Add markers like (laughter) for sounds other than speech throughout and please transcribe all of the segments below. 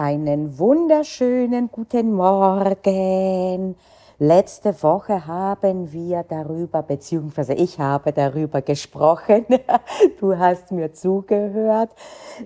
Einen wunderschönen guten Morgen. Letzte Woche haben wir darüber, beziehungsweise ich habe darüber gesprochen, (laughs) du hast mir zugehört,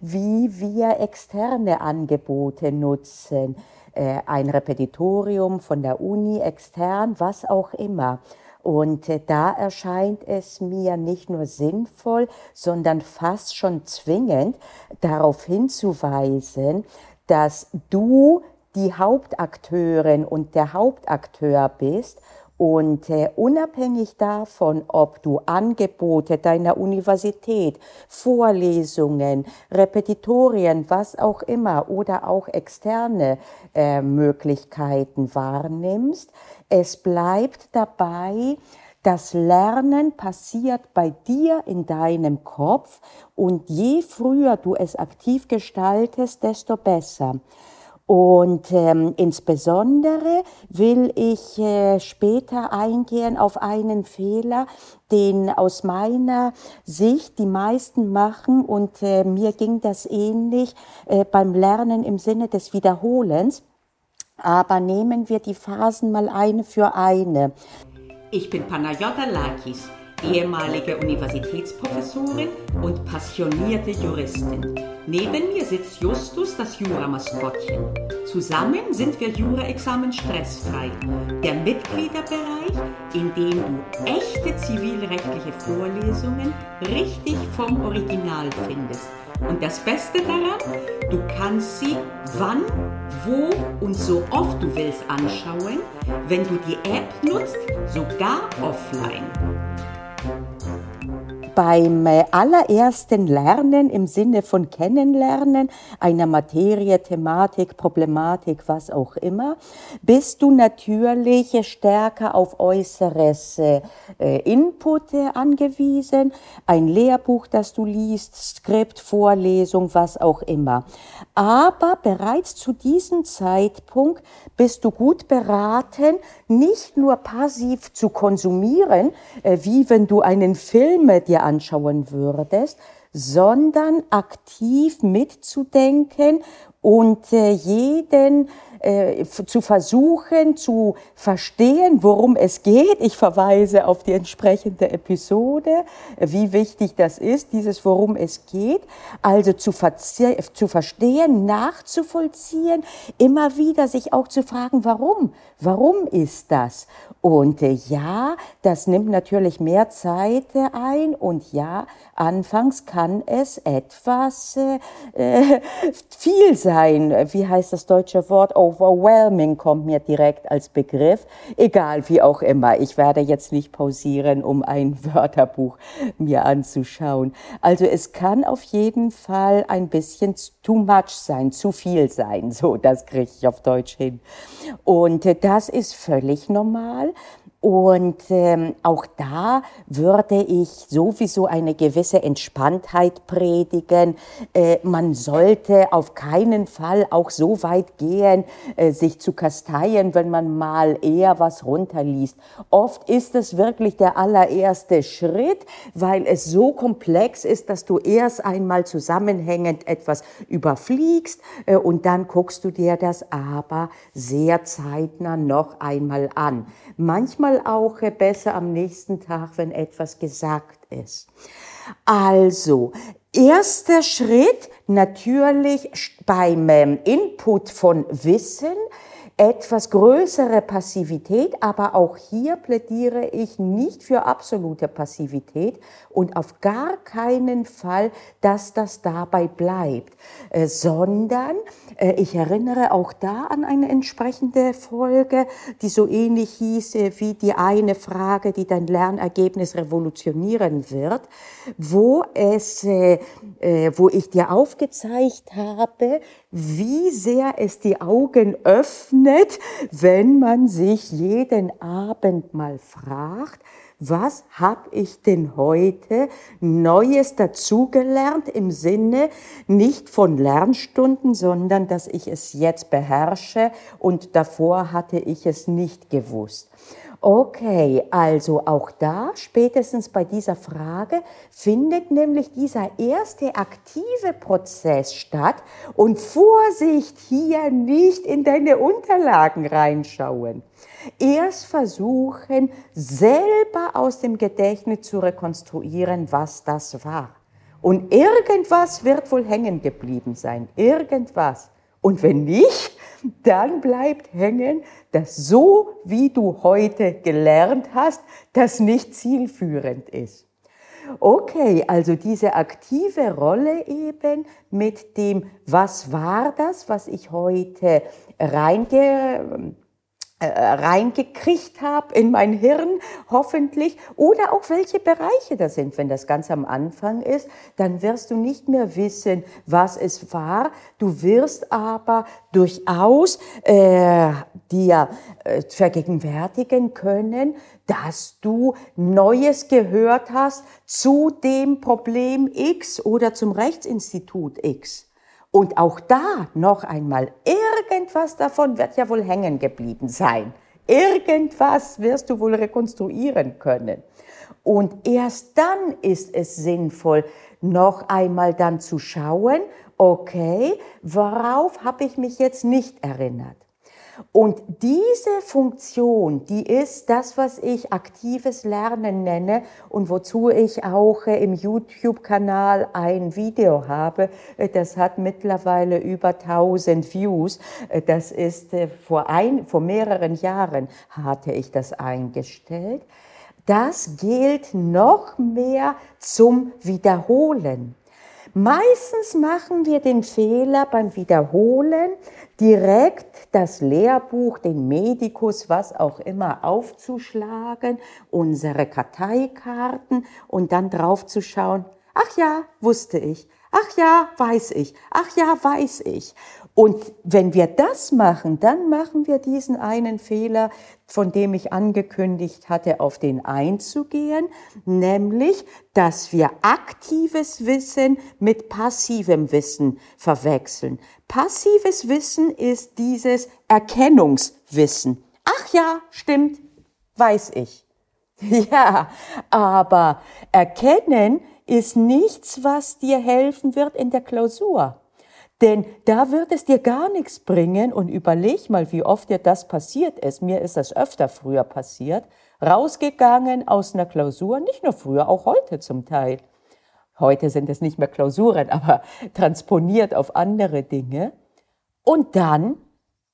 wie wir externe Angebote nutzen. Äh, ein Repetitorium von der Uni extern, was auch immer. Und äh, da erscheint es mir nicht nur sinnvoll, sondern fast schon zwingend, darauf hinzuweisen, dass du die Hauptakteurin und der Hauptakteur bist und äh, unabhängig davon, ob du Angebote deiner Universität, Vorlesungen, Repetitorien, was auch immer oder auch externe äh, Möglichkeiten wahrnimmst, es bleibt dabei, das Lernen passiert bei dir in deinem Kopf und je früher du es aktiv gestaltest, desto besser. Und ähm, insbesondere will ich äh, später eingehen auf einen Fehler, den aus meiner Sicht die meisten machen und äh, mir ging das ähnlich äh, beim Lernen im Sinne des Wiederholens. Aber nehmen wir die Phasen mal eine für eine. Ich bin Panayota Lakis, ehemalige Universitätsprofessorin und passionierte Juristin. Neben mir sitzt Justus, das Juramaskottchen. Zusammen sind wir Jura-Examen stressfrei. Der Mitgliederbereich, in dem du echte zivilrechtliche Vorlesungen richtig vom Original findest. Und das Beste daran, du kannst sie wann, wo und so oft du willst anschauen, wenn du die App nutzt, sogar offline beim äh, allerersten Lernen im Sinne von Kennenlernen einer Materie, Thematik, Problematik, was auch immer, bist du natürlich stärker auf äußeres äh, Input äh, angewiesen, ein Lehrbuch, das du liest, Skript, Vorlesung, was auch immer. Aber bereits zu diesem Zeitpunkt bist du gut beraten, nicht nur passiv zu konsumieren, wie wenn du einen Film dir anschauen würdest, sondern aktiv mitzudenken und äh, jeden äh, zu versuchen zu verstehen, worum es geht. Ich verweise auf die entsprechende Episode, wie wichtig das ist, dieses worum es geht. Also zu, zu verstehen, nachzuvollziehen, immer wieder sich auch zu fragen, warum? Warum ist das? Und äh, ja, das nimmt natürlich mehr Zeit äh, ein und ja, anfangs kann es etwas äh, äh viel sein. Wie heißt das deutsche Wort? Overwhelming kommt mir direkt als Begriff. Egal, wie auch immer. Ich werde jetzt nicht pausieren, um ein (laughs) Wörterbuch mir anzuschauen. Also es kann auf jeden Fall ein bisschen too much sein, zu viel sein. (laughs) So, das kriege ich auf Deutsch hin. Und äh, das ist völlig normal. Und ähm, auch da würde ich sowieso eine gewisse Entspanntheit predigen. Äh, man sollte auf keinen Fall auch so weit gehen, äh, sich zu kasteien, wenn man mal eher was runterliest. Oft ist es wirklich der allererste Schritt, weil es so komplex ist, dass du erst einmal zusammenhängend etwas überfliegst äh, und dann guckst du dir das aber sehr zeitnah noch einmal an. Manchmal manchmal auch besser am nächsten Tag, wenn etwas gesagt ist. Also, erster Schritt natürlich beim ähm, Input von Wissen etwas größere Passivität, aber auch hier plädiere ich nicht für absolute Passivität und auf gar keinen Fall, dass das dabei bleibt, äh, sondern äh, ich erinnere auch da an eine entsprechende Folge, die so ähnlich hieß äh, wie die eine Frage, die dein Lernergebnis revolutionieren wird, wo es, wo ich dir aufgezeigt habe, wie sehr es die Augen öffnet, wenn man sich jeden Abend mal fragt, was habe ich denn heute Neues dazugelernt im Sinne nicht von Lernstunden, sondern dass ich es jetzt beherrsche und davor hatte ich es nicht gewusst. Okay, also auch da, spätestens bei dieser Frage, findet nämlich dieser erste aktive Prozess statt. Und Vorsicht, hier nicht in deine Unterlagen reinschauen. Erst versuchen, selber aus dem Gedächtnis zu rekonstruieren, was das war. Und irgendwas wird wohl hängen geblieben sein. Irgendwas. Und wenn nicht, dann bleibt hängen, dass so, wie du heute gelernt hast, das nicht zielführend ist. Okay, also diese aktive Rolle eben mit dem, was war das, was ich heute reinge reingekriegt habe in mein Hirn, hoffentlich, oder auch welche Bereiche das sind. Wenn das ganz am Anfang ist, dann wirst du nicht mehr wissen, was es war. Du wirst aber durchaus äh, dir äh, vergegenwärtigen können, dass du Neues gehört hast zu dem Problem X oder zum Rechtsinstitut X. Und auch da noch einmal, irgendwas davon wird ja wohl hängen geblieben sein. Irgendwas wirst du wohl rekonstruieren können. Und erst dann ist es sinnvoll, noch einmal dann zu schauen, okay, worauf habe ich mich jetzt nicht erinnert? Und diese Funktion, die ist das, was ich aktives Lernen nenne und wozu ich auch äh, im YouTube-Kanal ein Video habe. Äh, das hat mittlerweile über 1000 Views. Äh, das ist vor, ein, vor mehreren Jahren hatte ich das eingestellt. Das gilt noch mehr zum Wiederholen. Meistens machen wir den Fehler beim Wiederholen, direkt das Lehrbuch, den Medikus, was auch immer aufzuschlagen, unsere Karteikarten und dann drauf zu schauen, ach ja, wusste ich, ach ja, weiß ich, ach ja, weiß ich. Und wenn wir das machen, dann machen wir diesen einen Fehler, von dem ich angekündigt hatte, auf den einzugehen, nämlich, dass wir aktives Wissen mit passivem Wissen verwechseln. Passives Wissen ist dieses Erkennungswissen. Ach ja, stimmt, weiß ich. (laughs) Ja, aber erkennen ist nichts, was dir helfen wird in der Klausur. Denn da wird es dir gar nichts bringen und überleg mal, wie oft dir das passiert ist. Mir ist das öfter früher passiert. Rausgegangen aus einer Klausur, nicht nur früher, auch heute zum Teil. Heute sind es nicht mehr Klausuren, (laughs) aber transponiert auf andere Dinge. Und dann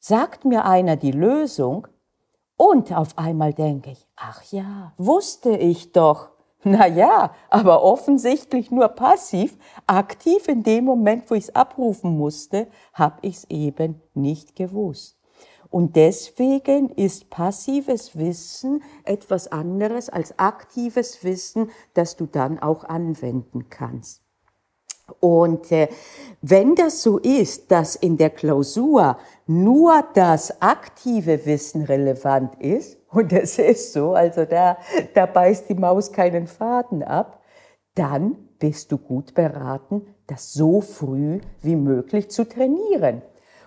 sagt mir einer die Lösung und auf einmal denke ich, ach ja, wusste ich doch. Na ja, aber offensichtlich nur passiv. Aktiv in dem Moment, wo ich es abrufen musste, habe ich es eben nicht gewusst. Und deswegen ist passives Wissen etwas anderes als aktives Wissen, das du dann auch anwenden kannst. Und äh, wenn das so ist, dass in der Klausur nur das aktive Wissen relevant ist, und es ist so, also da, da beißt die Maus keinen Faden ab, dann bist du gut beraten, das so früh wie möglich zu trainieren.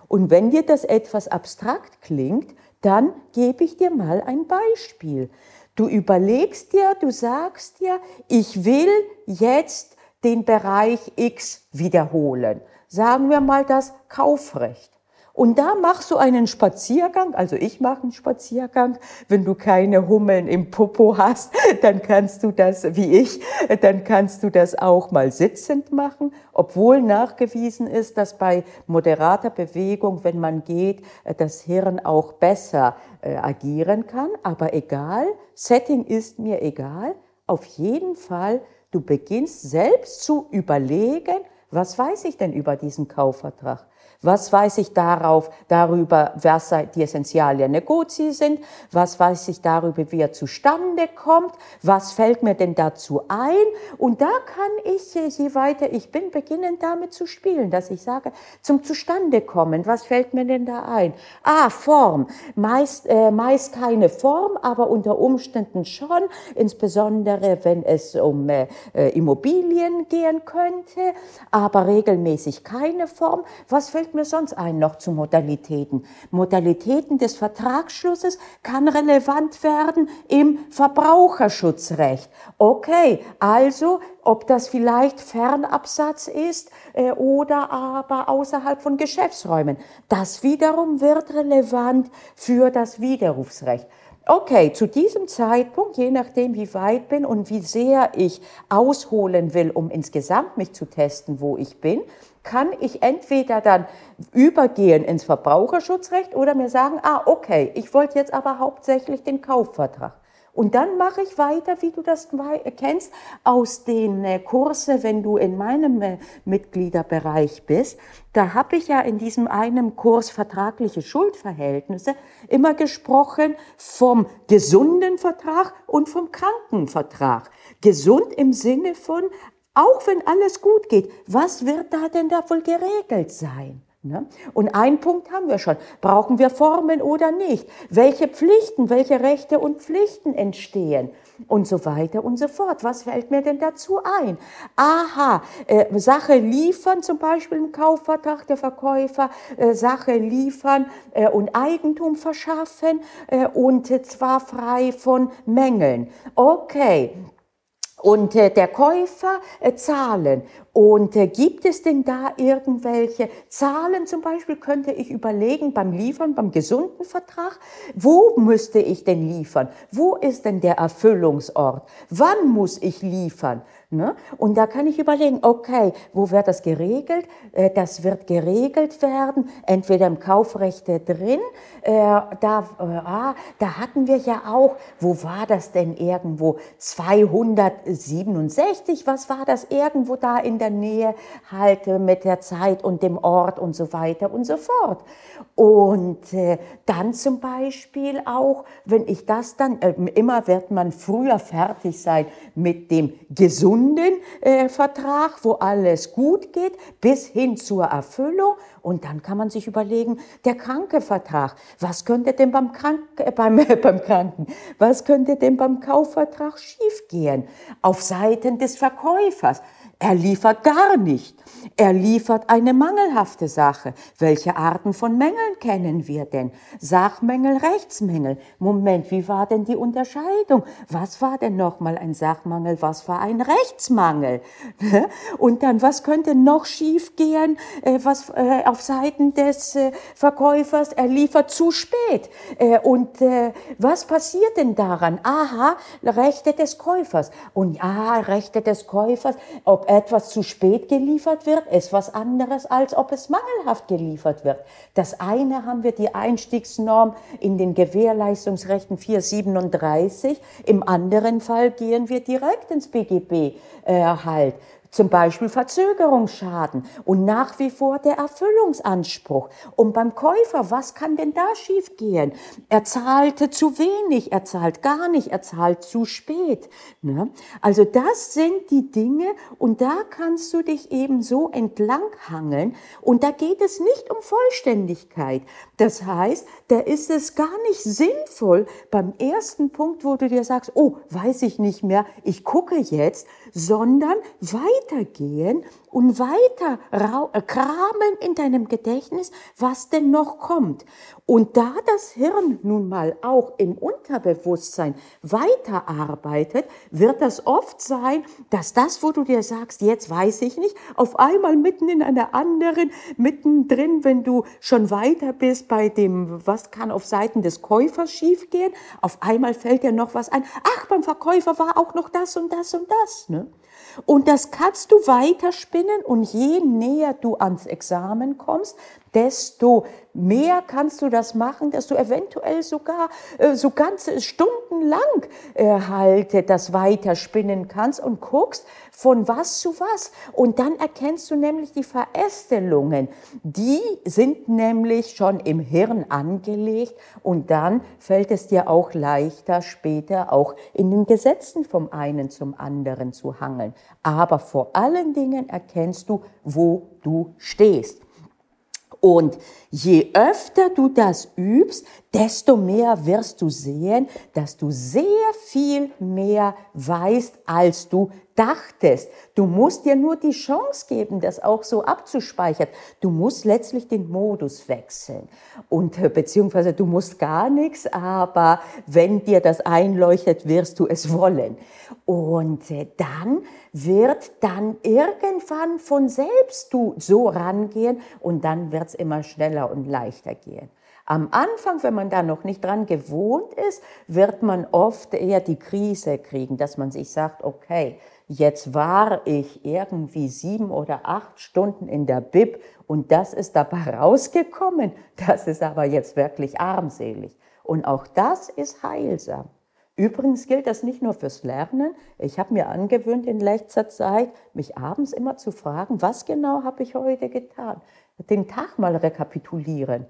Und wenn dir das etwas abstrakt klingt, dann gebe ich dir mal ein Beispiel. Du überlegst dir, du sagst dir, ich will jetzt den Bereich X wiederholen. Sagen wir mal das Kaufrecht. Und da machst du einen Spaziergang, also ich mache einen Spaziergang. Wenn du keine Hummeln im Popo hast, (laughs) dann kannst du das, wie ich, dann kannst du das auch mal sitzend machen, obwohl nachgewiesen ist, dass bei moderater Bewegung, wenn man geht, das Hirn auch besser äh, agieren kann. Aber egal, Setting ist mir egal. Auf jeden Fall, du beginnst selbst zu überlegen, was weiß ich denn über diesen Kaufvertrag? Was weiß ich darauf, darüber, was die Essentialien Negozi sind? Was weiß ich darüber, wie er zustande kommt? Was fällt mir denn dazu ein? Und da kann ich, je weiter ich bin, beginnen damit zu spielen, dass ich sage, zum Zustandekommen, was fällt mir denn da ein? Ah, Form. Meist, äh, meist keine Form, aber unter Umständen schon, insbesondere wenn es um äh, Immobilien gehen könnte, aber regelmäßig keine Form. Was fällt fällt mir sonst ein noch zu Modalitäten? Modalitäten des Vertragsschlusses kann relevant werden im Verbraucherschutzrecht. Okay, also ob das vielleicht Fernabsatz ist äh, oder aber außerhalb von Geschäftsräumen. Das wiederum wird relevant für das Widerrufsrecht. Okay, zu diesem Zeitpunkt, je nachdem wie weit bin und wie sehr ich ausholen will, um insgesamt mich zu testen, wo ich bin, kann ich entweder dann übergehen ins Verbraucherschutzrecht oder mir sagen, ah, okay, ich wollte jetzt aber hauptsächlich den Kaufvertrag. Und dann mache ich weiter, wie du das kennst, aus den äh, Kurse, wenn du in meinem äh, Mitgliederbereich bist. Da habe ich ja in diesem einen Kurs vertragliche Schuldverhältnisse immer gesprochen vom gesunden Vertrag und vom kranken Vertrag. Gesund im Sinne von, auch wenn alles gut geht, was wird da denn da wohl geregelt sein? Ne? Und ein Punkt haben wir schon. Brauchen wir Formen oder nicht? Welche Pflichten, welche Rechte und Pflichten entstehen? Und so weiter und so fort. Was fällt mir denn dazu ein? Aha, äh, Sache liefern, zum Beispiel im Kaufvertrag der Verkäufer, äh, Sache liefern äh, und Eigentum verschaffen äh, und zwar frei von Mängeln. Okay, und äh, der Käufer äh, zahlen. Und äh, gibt es denn da irgendwelche Zahlen zum Beispiel, könnte ich überlegen beim Liefern, beim gesunden Vertrag, wo müsste ich denn liefern? Wo ist denn der Erfüllungsort? Wann muss ich liefern? Ne? Und da kann ich überlegen, okay, wo wird das geregelt? Äh, das wird geregelt werden, entweder im Kaufrecht drin, äh, da, äh, ah, da hatten wir ja auch, wo war das denn irgendwo? 267, was war das irgendwo da in der Nähe halt mit der Zeit und dem Ort und so weiter und so fort. Und dann zum Beispiel auch, wenn ich das dann, immer wird man früher fertig sein mit dem gesunden äh, Vertrag, wo alles gut geht, bis hin zur Erfüllung. Und dann kann man sich überlegen, der kranke Vertrag, was könnte denn beim, Krank, äh, beim, äh, (laughs) beim Kranken, was könnte denn beim Kaufvertrag schiefgehen? Auf Seiten des Verkäufers. Er liefert gar nicht. Er liefert eine mangelhafte Sache. Welche Arten von Mängeln kennen wir denn? Sachmängel, Rechtsmängel. Moment, wie war denn die Unterscheidung? Was war denn nochmal ein Sachmangel? Was war ein Rechtsmangel? Und dann, was könnte noch schiefgehen? Äh, was äh, auf Seiten des äh, Verkäufers? Er liefert zu spät. Und was passiert denn daran? Aha, Rechte des Käufers. Und ja, Rechte des Käufers, ob etwas zu spät geliefert wird, ist was anderes, als ob es mangelhaft geliefert wird. Das eine haben wir die Einstiegsnorm in den Gewährleistungsrechten 437, im anderen Fall gehen wir direkt ins BGB äh, halt zum Beispiel Verzögerungsschaden und nach wie vor der Erfüllungsanspruch. Und beim Käufer, was kann denn da schiefgehen? Er zahlte zu wenig, er zahlt gar nicht, er zahlt zu spät. Ne? Also das sind die Dinge und da kannst du dich eben so entlanghangeln und da geht es nicht um Vollständigkeit. Das heißt, da ist es gar nicht sinnvoll beim ersten Punkt, wo du dir sagst, oh, weiß ich nicht mehr, ich gucke jetzt, sondern weitergehen und weiter äh, kramen in deinem Gedächtnis, was denn noch kommt. Und da das Hirn nun mal auch im Unterbewusstsein weiterarbeitet, wird das oft sein, dass das, wo du dir sagst, jetzt weiß ich nicht, auf einmal mitten in einer anderen, mittendrin, wenn du schon weiter bist bei dem, was kann auf Seiten des Käufers schiefgehen, auf einmal fällt dir noch was ein. Ach, beim Verkäufer war auch noch das und das und das. Ne? Und das kannst du weiterspinnen und je näher du ans Examen kommst, desto mehr kannst du das machen, dass du eventuell sogar äh, so ganze Stunden lang äh, halt das weiterspinnen kannst und guckst von was zu was. Und dann erkennst du nämlich die Verästelungen. Die sind nämlich schon im Hirn angelegt und dann fällt es dir auch leichter später auch in den Gesetzen vom einen zum anderen zu hangeln. Aber vor allen Dingen erkennst du, wo du stehst. Und je öfter du das übst, desto mehr wirst du sehen, dass du sehr viel mehr weißt, als du dachtest. Du musst dir nur die Chance geben, das auch so abzuspeichern. Du musst letztlich den Modus wechseln. Und äh, beziehungsweise du musst gar nichts, aber wenn dir das einleuchtet, wirst du es wollen. Und äh, dann wird dann irgendwann von selbst du so rangehen und dann wird es immer schneller und leichter gehen. Am Anfang, wenn man da noch nicht dran gewohnt ist, wird man oft eher die Krise kriegen, dass man sich sagt, okay, jetzt war ich irgendwie sieben oder acht Stunden in der Bib und das ist dabei (laughs) rausgekommen. Das ist aber jetzt wirklich armselig. Und auch das ist heilsam. Übrigens gilt das nicht nur fürs Lernen. Ich habe mir angewöhnt in letzter Zeit, mich abends immer zu fragen, was genau habe ich heute getan? Den Tag mal rekapitulieren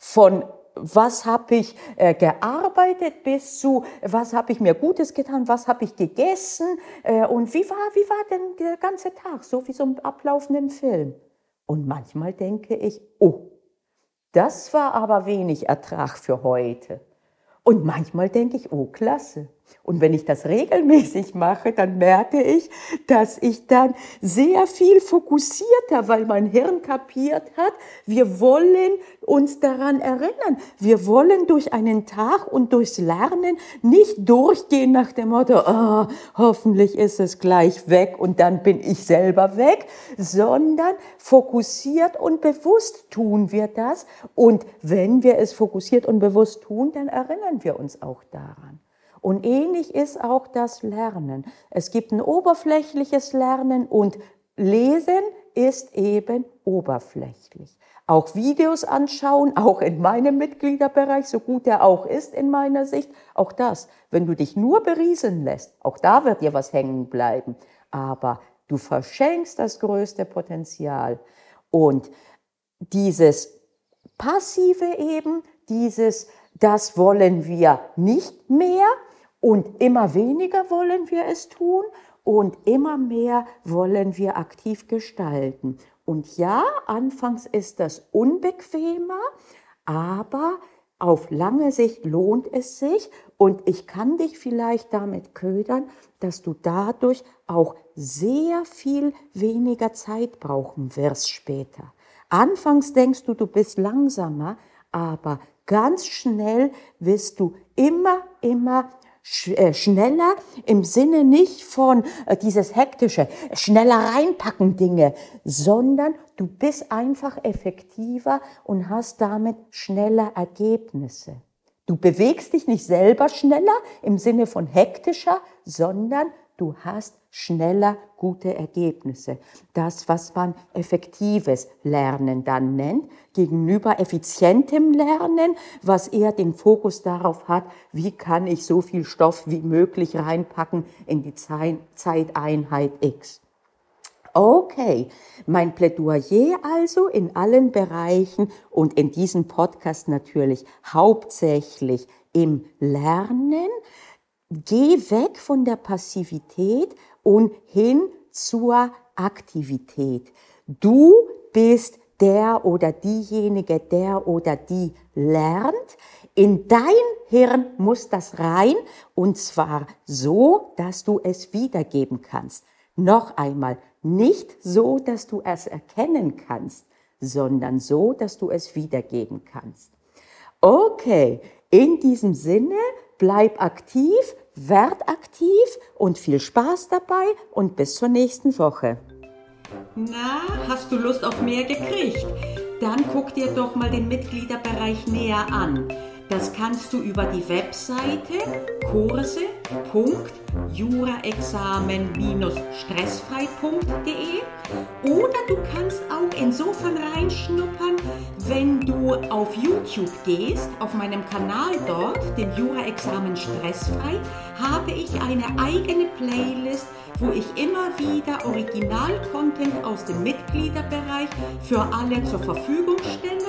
von was habe ich äh, gearbeitet bis zu, was habe ich mir Gutes getan, was habe ich gegessen äh, und wie war, wie war denn der ganze Tag, so wie so ein ablaufenden Film. Und manchmal denke ich, oh, das war aber wenig Ertrag für heute. Und manchmal denke ich, oh, klasse. Und wenn ich das regelmäßig mache, dann merke ich, dass ich dann sehr viel fokussierter, weil mein Hirn kapiert hat, wir wollen uns daran erinnern. Wir wollen durch einen Tag und durchs Lernen nicht durchgehen nach dem Motto, oh, hoffentlich ist es gleich weg und dann bin ich selber weg, sondern fokussiert und bewusst tun wir das. Und wenn wir es fokussiert und bewusst tun, dann erinnern wir uns auch daran. Und ähnlich ist auch das Lernen. Es gibt ein oberflächliches Lernen und Lesen ist eben oberflächlich. Auch Videos anschauen, auch in meinem Mitgliederbereich, so gut er auch ist in meiner Sicht, auch das. Wenn du dich nur beriesen lässt, auch da wird dir was hängen bleiben. Aber du verschenkst das größte Potenzial. Und dieses Passive eben, dieses, das wollen wir nicht mehr, und immer weniger wollen wir es tun und immer mehr wollen wir aktiv gestalten. Und ja, anfangs ist das unbequemer, aber auf lange Sicht lohnt es sich und ich kann dich vielleicht damit ködern, dass du dadurch auch sehr viel weniger Zeit brauchen wirst später. Anfangs denkst du, du bist langsamer, aber ganz schnell wirst du immer, immer äh, schneller im Sinne nicht von äh, dieses hektische, schneller reinpacken Dinge, sondern du bist einfach effektiver und hast damit schneller Ergebnisse. Du bewegst dich nicht selber schneller im Sinne von hektischer, sondern du hast schneller gute Ergebnisse. Das, was man effektives Lernen dann nennt, gegenüber effizientem Lernen, was eher den Fokus darauf hat, wie kann ich so viel Stoff wie möglich reinpacken in die Zeiteinheit X. Okay, mein Plädoyer also in allen Bereichen und in diesem Podcast natürlich hauptsächlich im Lernen. Geh weg von der Passivität und hin zur Aktivität. Du bist der oder diejenige, der oder die lernt. In dein Hirn muss das rein und zwar so, dass du es wiedergeben kannst. Noch einmal, nicht so, dass du es erkennen kannst, sondern so, dass du es wiedergeben kannst. Okay, in diesem Sinne, bleib aktiv, werd aktiv und viel Spaß dabei und bis zur nächsten Woche. Na, hast du Lust auf mehr gekriegt? Dann guck dir doch mal den Mitgliederbereich näher an. Das kannst du über die Webseite kurse.juraexamen-stressfrei.de oder du kannst auch insofern reinschnuppern, wenn du auf YouTube gehst, auf meinem Kanal dort, dem Jura-Examen Stressfrei, habe ich eine eigene Playlist, wo ich immer wieder Original-Content aus dem Mitgliederbereich für alle zur Verfügung stelle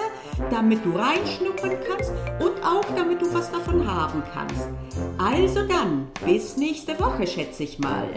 damit du reinschnuppern kannst und auch damit du was davon haben kannst. Also dann, bis nächste Woche, schätze ich mal.